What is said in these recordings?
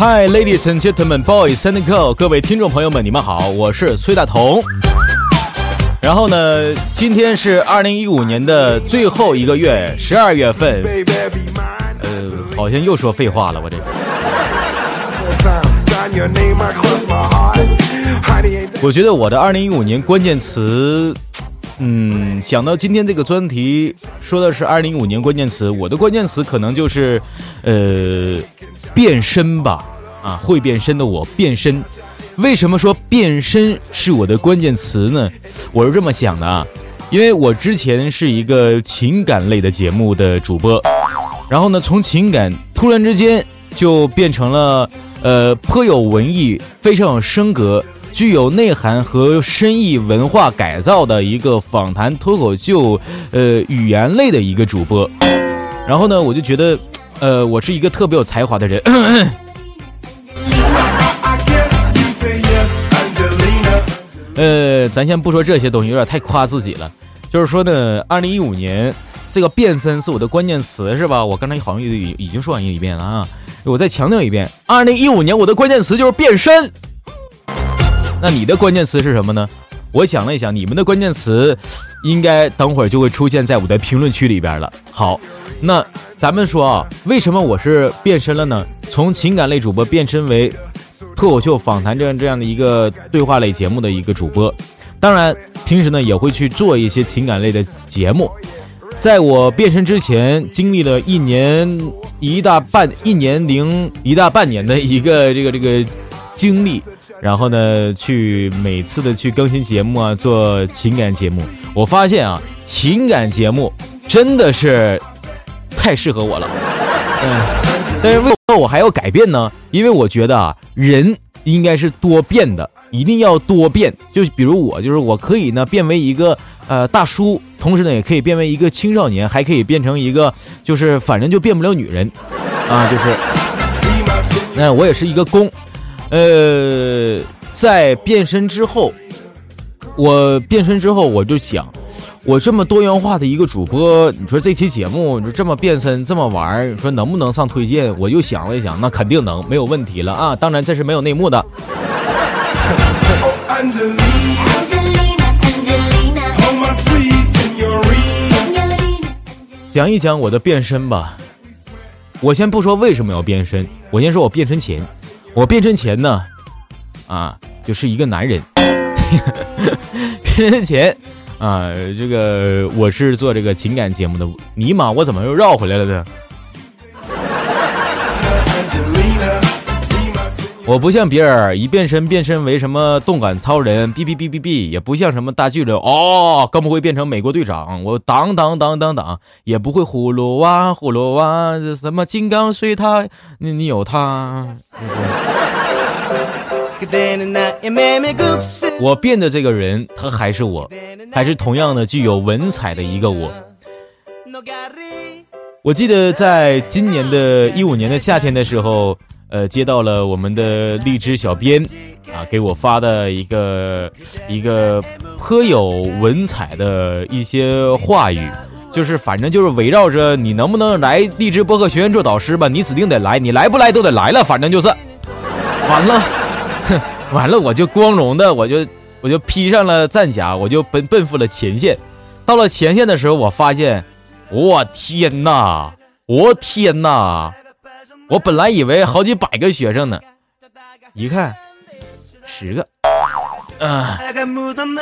Hi, ladies and gentlemen, boys and girls，各位听众朋友们，你们好，我是崔大同。然后呢，今天是二零一五年的最后一个月，十二月份。呃，好像又说废话了，我这。我觉得我的二零一五年关键词，嗯，想到今天这个专题说的是二零一五年关键词，我的关键词可能就是，呃，变身吧，啊，会变身的我变身。为什么说变身是我的关键词呢？我是这么想的啊，因为我之前是一个情感类的节目的主播，然后呢，从情感突然之间就变成了呃颇有文艺、非常有升格、具有内涵和深意文化改造的一个访谈脱口秀呃语言类的一个主播，然后呢，我就觉得呃我是一个特别有才华的人。呃，咱先不说这些东西，有点太夸自己了。就是说呢，二零一五年这个变身是我的关键词，是吧？我刚才好像已已经说完一遍了啊，我再强调一遍，二零一五年我的关键词就是变身。那你的关键词是什么呢？我想了一想，你们的关键词应该等会儿就会出现在我的评论区里边了。好，那咱们说啊，为什么我是变身了呢？从情感类主播变身为。脱口秀访谈这样这样的一个对话类节目的一个主播，当然平时呢也会去做一些情感类的节目。在我变身之前，经历了一年一大半一年零一大半年的一个这个这个经历，然后呢去每次的去更新节目啊，做情感节目。我发现啊，情感节目真的是太适合我了。嗯，但是为。什么我还要改变呢，因为我觉得啊，人应该是多变的，一定要多变。就比如我，就是我可以呢变为一个呃大叔，同时呢也可以变为一个青少年，还可以变成一个就是反正就变不了女人啊，就是。那我也是一个公，呃，在变身之后，我变身之后我就想。我这么多元化的一个主播，你说这期节目你说这么变身这么玩，你说能不能上推荐？我又想了一想，那肯定能，没有问题了啊！当然这是没有内幕的。讲一讲我的变身吧。我先不说为什么要变身，我先说我变身前。我变身前呢，啊，就是一个男人。变身前。啊，这个我是做这个情感节目的，尼玛，我怎么又绕回来了呢？我不像别人一变身变身为什么动感超人，哔哔哔哔哔，也不像什么大巨人哦，更不会变成美国队长，我当当当当当，也不会葫芦娃葫芦娃，这什么金刚碎他，你你有他。我变的这个人，他还是我，还是同样的具有文采的一个我。我记得在今年的一五年的夏天的时候，呃，接到了我们的荔枝小编啊给我发的一个一个颇有文采的一些话语，就是反正就是围绕着你能不能来荔枝播客学院做导师吧，你指定得来，你来不来都得来了，反正就是完了。完了，我就光荣的，我就我就披上了战甲，我就奔奔赴了前线。到了前线的时候，我发现，我天哪，我天哪！我本来以为好几百个学生呢，一看十个。嗯，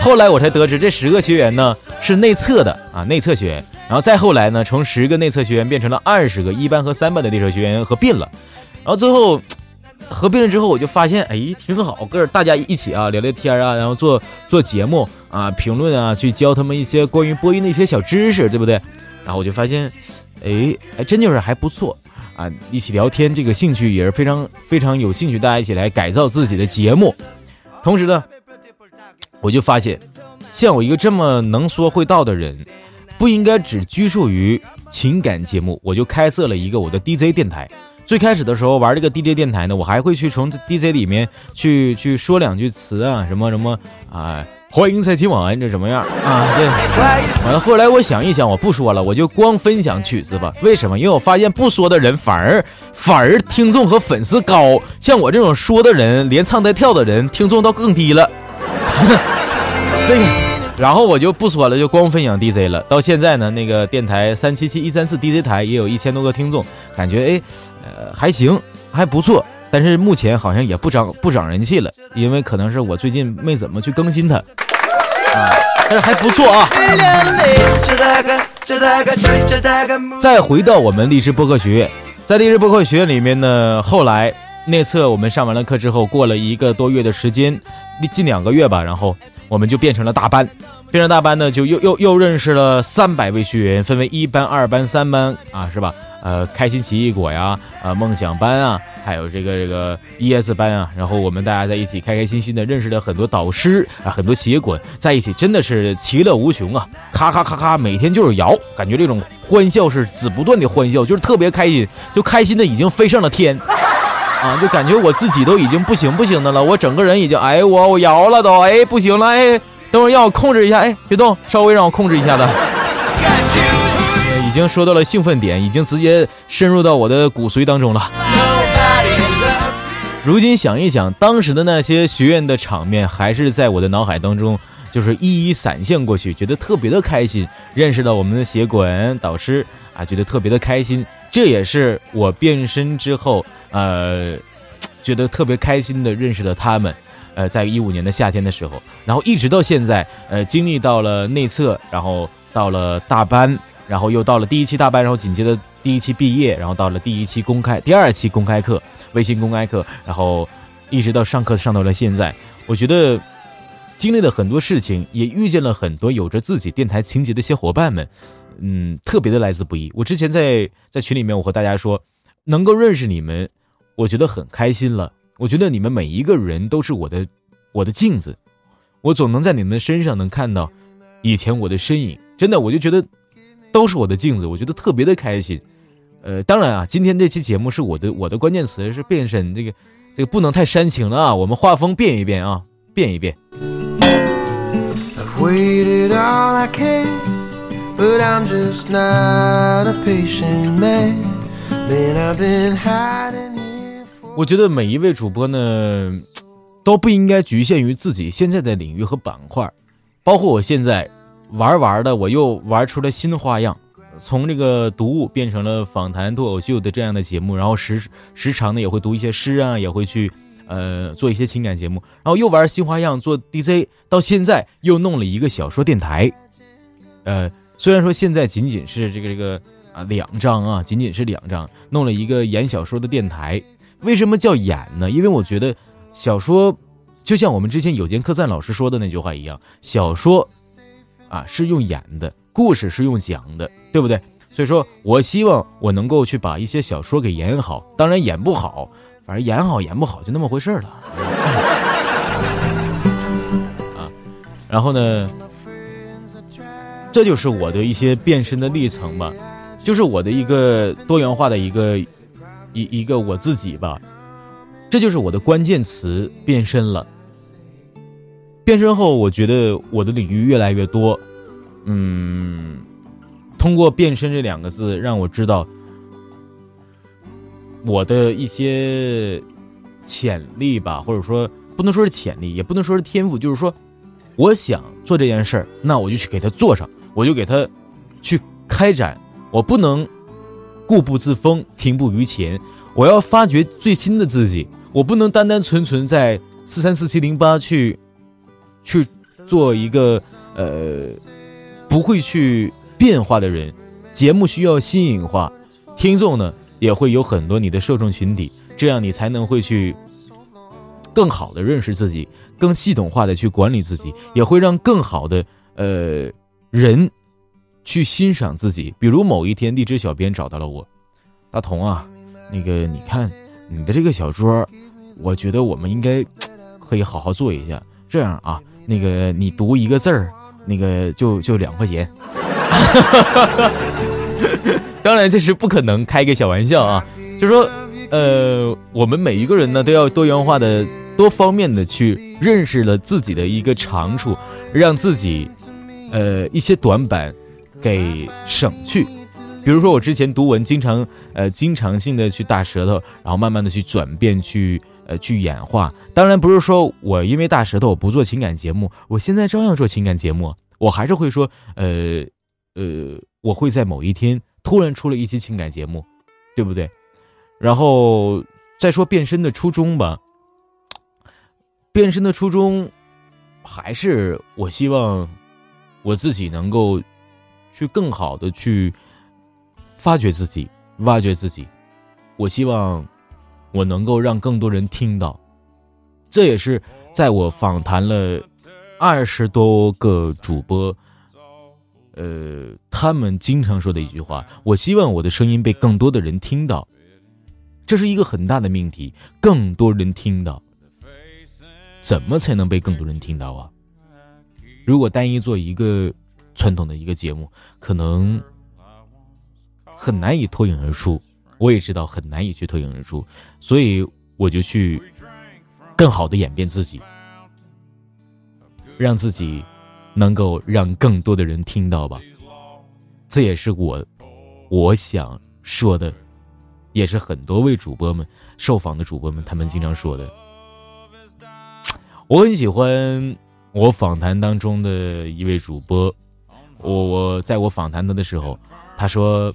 后来我才得知，这十个学员呢是内测的啊，内测学员。然后再后来呢，从十个内测学员变成了二十个一班和三班的内测学员合并了。然后最后。合并了之后，我就发现，哎，挺好，跟大家一起啊聊聊天啊，然后做做节目啊，评论啊，去教他们一些关于播音的一些小知识，对不对？然后我就发现，哎，还真就是还不错啊，一起聊天，这个兴趣也是非常非常有兴趣，大家一起来改造自己的节目。同时呢，我就发现，像我一个这么能说会道的人，不应该只拘束于情感节目，我就开设了一个我的 DJ 电台。最开始的时候玩这个 DJ 电台呢，我还会去从 DJ 里面去去说两句词啊，什么什么啊，欢迎在今晚，这什么样啊？这完了。后来我想一想，我不说了，我就光分享曲子吧。为什么？因为我发现不说的人反而反而听众和粉丝高，像我这种说的人，连唱带跳的人，听众倒更低了。这个，然后我就不说了，就光分享 DJ 了。到现在呢，那个电台三七七一三四 DJ 台也有一千多个听众，感觉哎，呃，还行，还不错。但是目前好像也不涨不涨人气了，因为可能是我最近没怎么去更新它，啊，但是还不错啊。再回到我们励志播客学院，在励志播客学院里面呢，后来内测我们上完了课之后，过了一个多月的时间，近两个月吧，然后我们就变成了大班，变成大班呢，就又又又认识了三百位学员，分为一班、二班、三班啊，是吧？呃，开心奇异果呀，呃，梦想班啊，还有这个这个 ES 班啊，然后我们大家在一起开开心心的认识了很多导师啊，很多协管在一起，真的是其乐无穷啊！咔咔咔咔，每天就是摇，感觉这种欢笑是子不断的欢笑，就是特别开心，就开心的已经飞上了天，啊，就感觉我自己都已经不行不行的了，我整个人已经哎我我摇了都哎不行了哎，等会儿让我控制一下哎别动，稍微让我控制一下子。已经说到了兴奋点，已经直接深入到我的骨髓当中了。如今想一想，当时的那些学院的场面，还是在我的脑海当中，就是一一闪现过去，觉得特别的开心。认识到我们的协管导师啊，觉得特别的开心。这也是我变身之后，呃，觉得特别开心的认识了他们。呃，在一五年的夏天的时候，然后一直到现在，呃，经历到了内测，然后到了大班。然后又到了第一期大班，然后紧接着第一期毕业，然后到了第一期公开，第二期公开课，微信公开课，然后一直到上课上到了现在，我觉得经历了很多事情，也遇见了很多有着自己电台情节的小伙伴们，嗯，特别的来之不易。我之前在在群里面，我和大家说，能够认识你们，我觉得很开心了。我觉得你们每一个人都是我的我的镜子，我总能在你们的身上能看到以前我的身影，真的，我就觉得。都是我的镜子，我觉得特别的开心。呃，当然啊，今天这期节目是我的我的关键词是变身，这个这个不能太煽情了啊，我们画风变一变啊，变一变。我觉得每一位主播呢，都不应该局限于自己现在的领域和板块，包括我现在。玩玩的，我又玩出了新花样，从这个读物变成了访谈脱口秀的这样的节目，然后时时常呢也会读一些诗啊，也会去呃做一些情感节目，然后又玩新花样做 DJ，到现在又弄了一个小说电台，呃，虽然说现在仅仅是这个这个啊两张啊，仅仅是两张，弄了一个演小说的电台，为什么叫演呢？因为我觉得小说就像我们之前有间客栈老师说的那句话一样，小说。啊，是用演的，故事是用讲的，对不对？所以说我希望我能够去把一些小说给演好，当然演不好，反正演好演不好就那么回事了。啊，然后呢，这就是我的一些变身的历程吧，就是我的一个多元化的一个一一个我自己吧，这就是我的关键词变身了。变身后，我觉得我的领域越来越多，嗯，通过“变身”这两个字，让我知道我的一些潜力吧，或者说不能说是潜力，也不能说是天赋，就是说，我想做这件事儿，那我就去给他做上，我就给他去开展，我不能固步自封、停步于前，我要发掘最新的自己，我不能单单纯纯在四三四七零八去。去做一个呃不会去变化的人，节目需要新颖化，听众呢也会有很多你的受众群体，这样你才能会去更好的认识自己，更系统化的去管理自己，也会让更好的呃人去欣赏自己。比如某一天，荔枝小编找到了我，大同啊，那个你看你的这个小说，我觉得我们应该可以好好做一下，这样啊。那个你读一个字儿，那个就就两块钱。当然这是不可能，开个小玩笑啊。就说，呃，我们每一个人呢都要多元化的多方面的去认识了自己的一个长处，让自己，呃，一些短板给省去。比如说，我之前读文经常呃经常性的去大舌头，然后慢慢的去转变，去呃去演化。当然不是说我因为大舌头不做情感节目，我现在照样做情感节目，我还是会说呃呃，我会在某一天突然出了一期情感节目，对不对？然后再说变身的初衷吧。变身的初衷，还是我希望我自己能够去更好的去。发掘自己，挖掘自己，我希望我能够让更多人听到。这也是在我访谈了二十多个主播，呃，他们经常说的一句话：我希望我的声音被更多的人听到。这是一个很大的命题，更多人听到，怎么才能被更多人听到啊？如果单一做一个传统的一个节目，可能。很难以脱颖而出，我也知道很难以去脱颖而出，所以我就去更好的演变自己，让自己能够让更多的人听到吧。这也是我我想说的，也是很多位主播们受访的主播们他们经常说的。我很喜欢我访谈当中的一位主播，我我在我访谈他的时候，他说。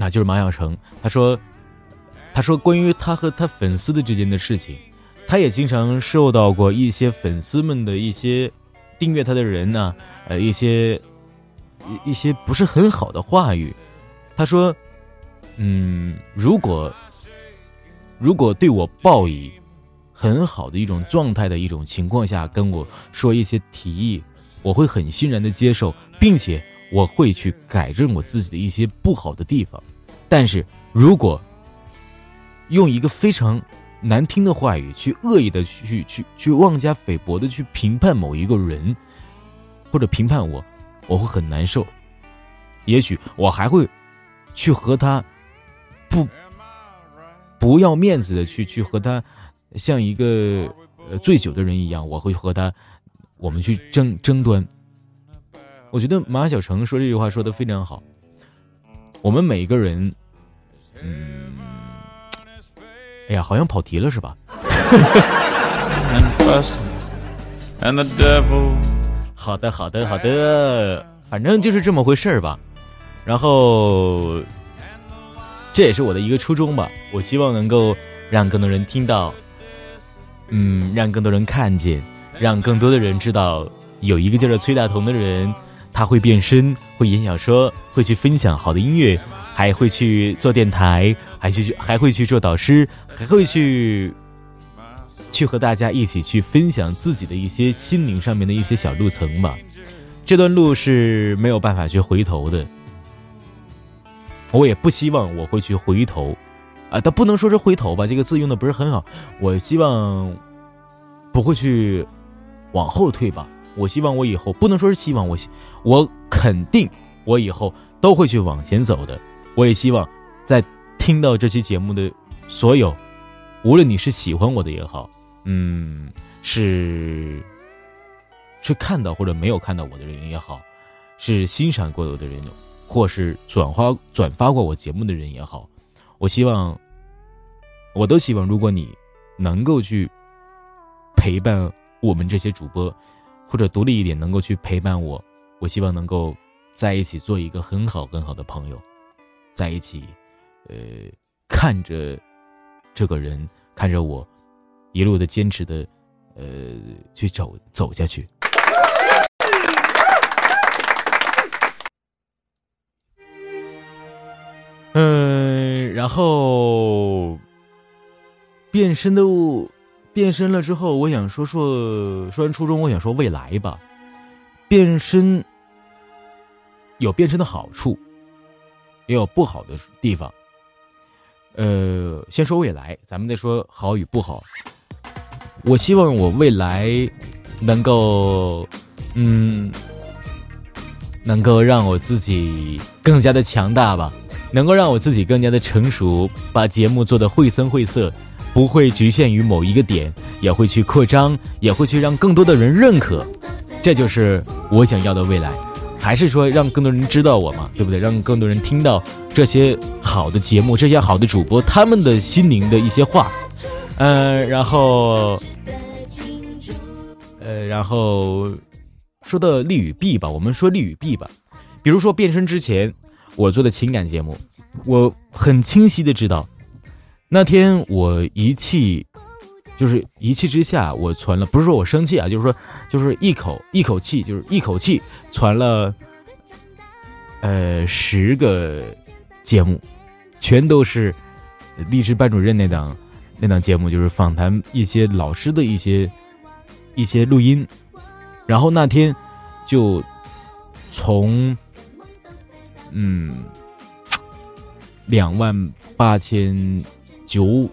那就是马晓成，他说，他说关于他和他粉丝的之间的事情，他也经常受到过一些粉丝们的一些订阅他的人呢，呃，一些一一些不是很好的话语。他说，嗯，如果如果对我报以很好的一种状态的一种情况下跟我说一些提议，我会很欣然的接受，并且我会去改正我自己的一些不好的地方。但是，如果用一个非常难听的话语去恶意的去去去妄加菲薄的去评判某一个人，或者评判我，我会很难受。也许我还会去和他不不要面子的去去和他像一个醉酒的人一样，我会和他我们去争争端。我觉得马小成说这句话说的非常好。我们每一个人。嗯，哎呀，好像跑题了是吧？好的，好的，好的，反正就是这么回事儿吧。然后，这也是我的一个初衷吧。我希望能够让更多人听到，嗯，让更多人看见，让更多的人知道，有一个叫做崔大同的人，他会变身，会演小说，会去分享好的音乐。还会去做电台，还去还会去做导师，还会去去和大家一起去分享自己的一些心灵上面的一些小路程吧。这段路是没有办法去回头的，我也不希望我会去回头啊，但不能说是回头吧，这个字用的不是很好。我希望不会去往后退吧。我希望我以后不能说是希望我，我肯定我以后都会去往前走的。我也希望，在听到这期节目的所有，无论你是喜欢我的也好，嗯，是是看到或者没有看到我的人也好，是欣赏过我的人，或是转发转发过我节目的人也好，我希望，我都希望，如果你能够去陪伴我们这些主播，或者独立一点，能够去陪伴我，我希望能够在一起做一个很好很好的朋友。在一起，呃，看着这个人，看着我，一路的坚持的，呃，去走走下去。嗯，然后变身的变身了之后，我想说说说完初衷，我想说未来吧。变身有变身的好处。也有不好的地方，呃，先说未来，咱们再说好与不好。我希望我未来能够，嗯，能够让我自己更加的强大吧，能够让我自己更加的成熟，把节目做的绘声绘色，不会局限于某一个点，也会去扩张，也会去让更多的人认可。这就是我想要的未来，还是说让更多人知道我嘛，对不对？让更多人听到这些好的节目，这些好的主播他们的心灵的一些话。嗯，然后，呃，然后说到利与弊吧，我们说利与弊吧。比如说变身之前，我做的情感节目，我很清晰的知道，那天我一气。就是一气之下，我传了，不是说我生气啊，就是说，就是一口一口气，就是一口气传了，呃，十个节目，全都是励志班主任那档那档节目，就是访谈一些老师的一些一些录音，然后那天就从嗯两万八千九。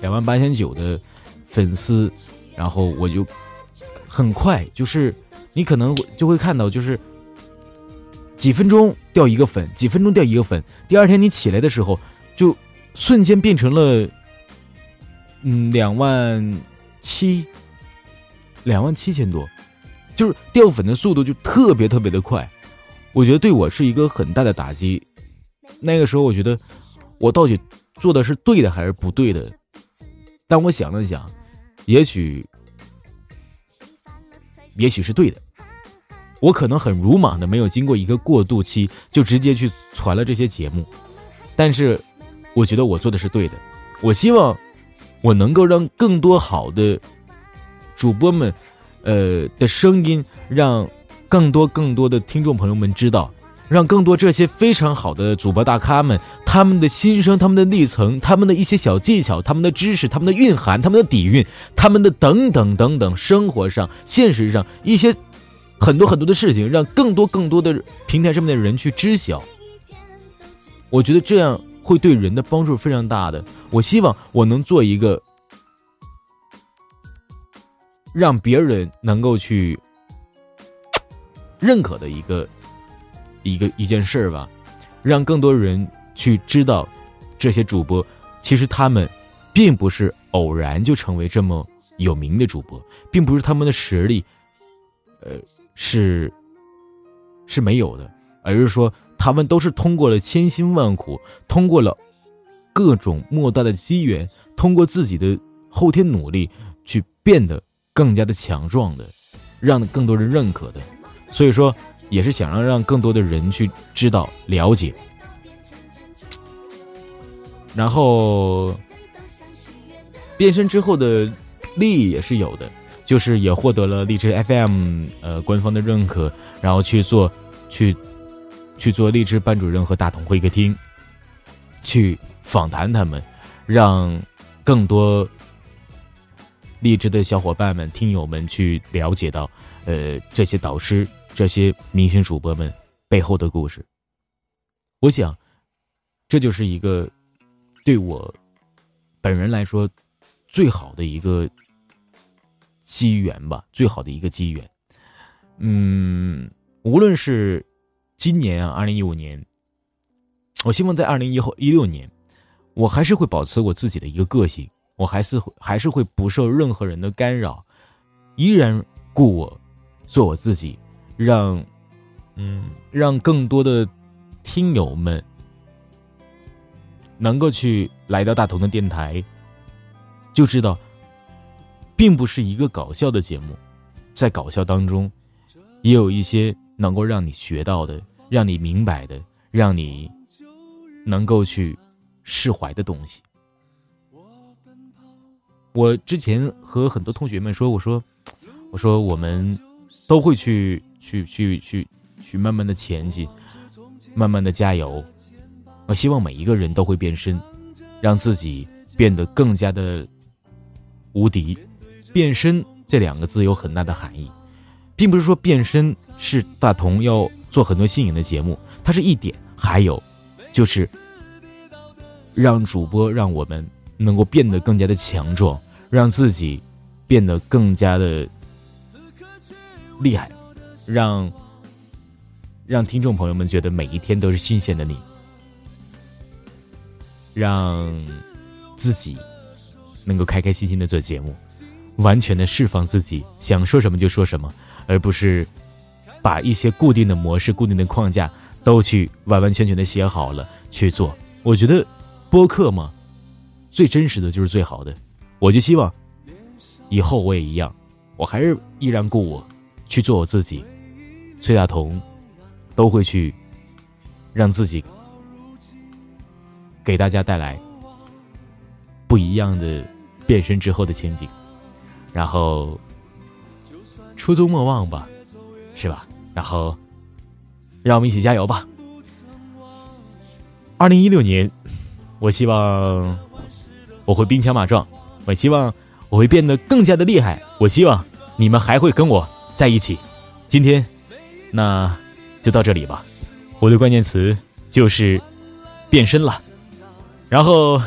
两万八千九的粉丝，然后我就很快，就是你可能就会看到，就是几分钟掉一个粉，几分钟掉一个粉。第二天你起来的时候，就瞬间变成了嗯两万七，两万七千多，就是掉粉的速度就特别特别的快。我觉得对我是一个很大的打击。那个时候我觉得我到底做的是对的还是不对的？但我想了想，也许，也许是对的。我可能很鲁莽的，没有经过一个过渡期，就直接去传了这些节目。但是，我觉得我做的是对的。我希望我能够让更多好的主播们，呃的声音，让更多更多的听众朋友们知道。让更多这些非常好的主播大咖们，他们的心声、他们的历程、他们的一些小技巧、他们的知识、他们的蕴含、他们的底蕴、他们的等等等等，生活上、现实上一些很多很多的事情，让更多更多的平台上面的人去知晓。我觉得这样会对人的帮助非常大的。我希望我能做一个让别人能够去认可的一个。一个一件事儿吧，让更多人去知道，这些主播其实他们并不是偶然就成为这么有名的主播，并不是他们的实力，呃，是是没有的，而是说他们都是通过了千辛万苦，通过了各种莫大的机缘，通过自己的后天努力去变得更加的强壮的，让更多人认可的，所以说。也是想让让更多的人去知道了解，然后变身之后的利益也是有的，就是也获得了荔枝 FM 呃官方的认可，然后去做去去做荔枝班主任和大同会客厅，去访谈他们，让更多荔枝的小伙伴们、听友们去了解到呃这些导师。这些明星主播们背后的故事，我想，这就是一个对我本人来说最好的一个机缘吧，最好的一个机缘。嗯，无论是今年啊，二零一五年，我希望在二零一后一六年，我还是会保持我自己的一个个性，我还是会还是会不受任何人的干扰，依然故我，做我自己。让，嗯，让更多的听友们能够去来到大同的电台，就知道，并不是一个搞笑的节目，在搞笑当中，也有一些能够让你学到的、让你明白的、让你能够去释怀的东西。我之前和很多同学们说，我说，我说我们都会去。去去去去，慢慢的前进，慢慢的加油。我希望每一个人都会变身，让自己变得更加的无敌。变身这两个字有很大的含义，并不是说变身是大同要做很多新颖的节目，它是一点。还有就是让主播让我们能够变得更加的强壮，让自己变得更加的厉害。让让听众朋友们觉得每一天都是新鲜的你，让自己能够开开心心的做节目，完全的释放自己，想说什么就说什么，而不是把一些固定的模式、固定的框架都去完完全全的写好了去做。我觉得播客嘛，最真实的就是最好的。我就希望以后我也一样，我还是依然故我，去做我自己。崔大同都会去让自己给大家带来不一样的变身之后的前景，然后初衷莫忘吧，是吧？然后让我们一起加油吧！二零一六年，我希望我会兵强马壮，我希望我会变得更加的厉害，我希望你们还会跟我在一起。今天。那就到这里吧，我的关键词就是变身了，然后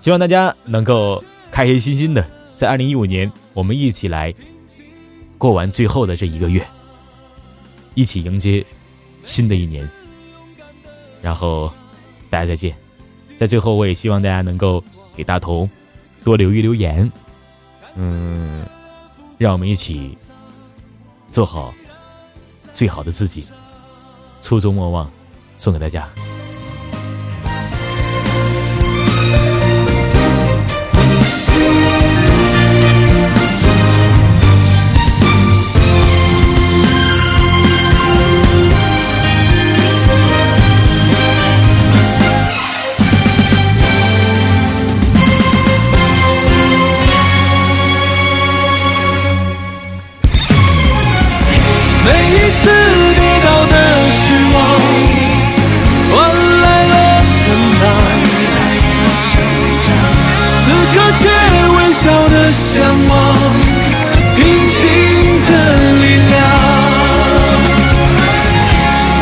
希望大家能够开开心心的在二零一五年，我们一起来过完最后的这一个月，一起迎接新的一年，然后大家再见，在最后我也希望大家能够给大同多留一留言，嗯，让我们一起做好。最好的自己，初衷莫忘，送给大家。每一次跌倒的失望，换来了成长。此刻却微笑的向往，平静的力量。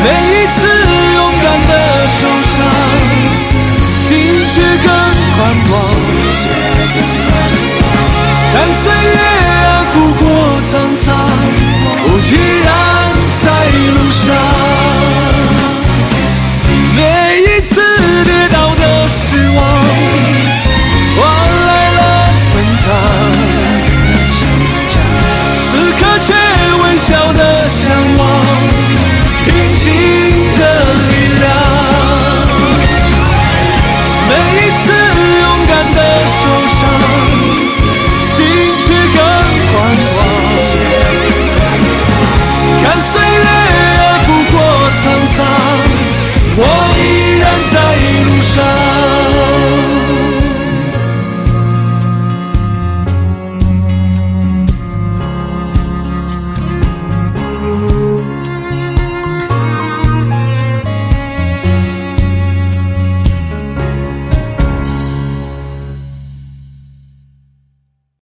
每一次勇敢的受伤，心却更宽广。